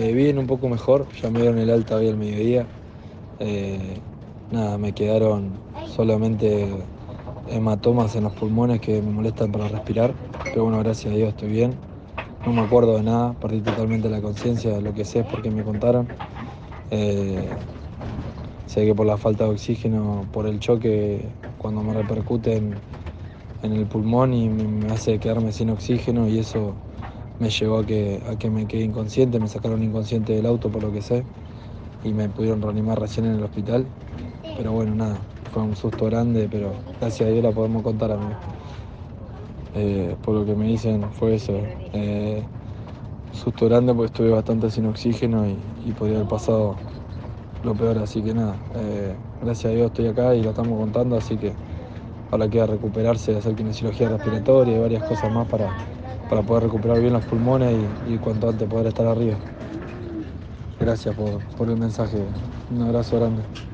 Eh, bien, un poco mejor, ya me dieron el alta hoy al mediodía. Eh, nada, me quedaron solamente hematomas en los pulmones que me molestan para respirar, pero bueno, gracias a Dios estoy bien. No me acuerdo de nada, perdí totalmente la conciencia, lo que sé es porque me contaron. Eh, sé que por la falta de oxígeno, por el choque, cuando me repercute en, el pulmón y me hace quedarme sin oxígeno y eso me llevó a que, a que me quede inconsciente, me sacaron inconsciente del auto por lo que sé y me pudieron reanimar recién en el hospital. Pero bueno, nada, fue un susto grande, pero gracias a Dios la podemos contar a mí. Eh, por lo que me dicen fue eso. Eh, susto grande porque estuve bastante sin oxígeno y, podría haber pasado lo peor, así que nada, eh, gracias a Dios estoy acá y lo estamos contando, así que ahora queda recuperarse, hacer kinesiología respiratoria y varias cosas más para, para poder recuperar bien los pulmones y, y cuanto antes poder estar arriba. Gracias por, por el mensaje, un abrazo grande.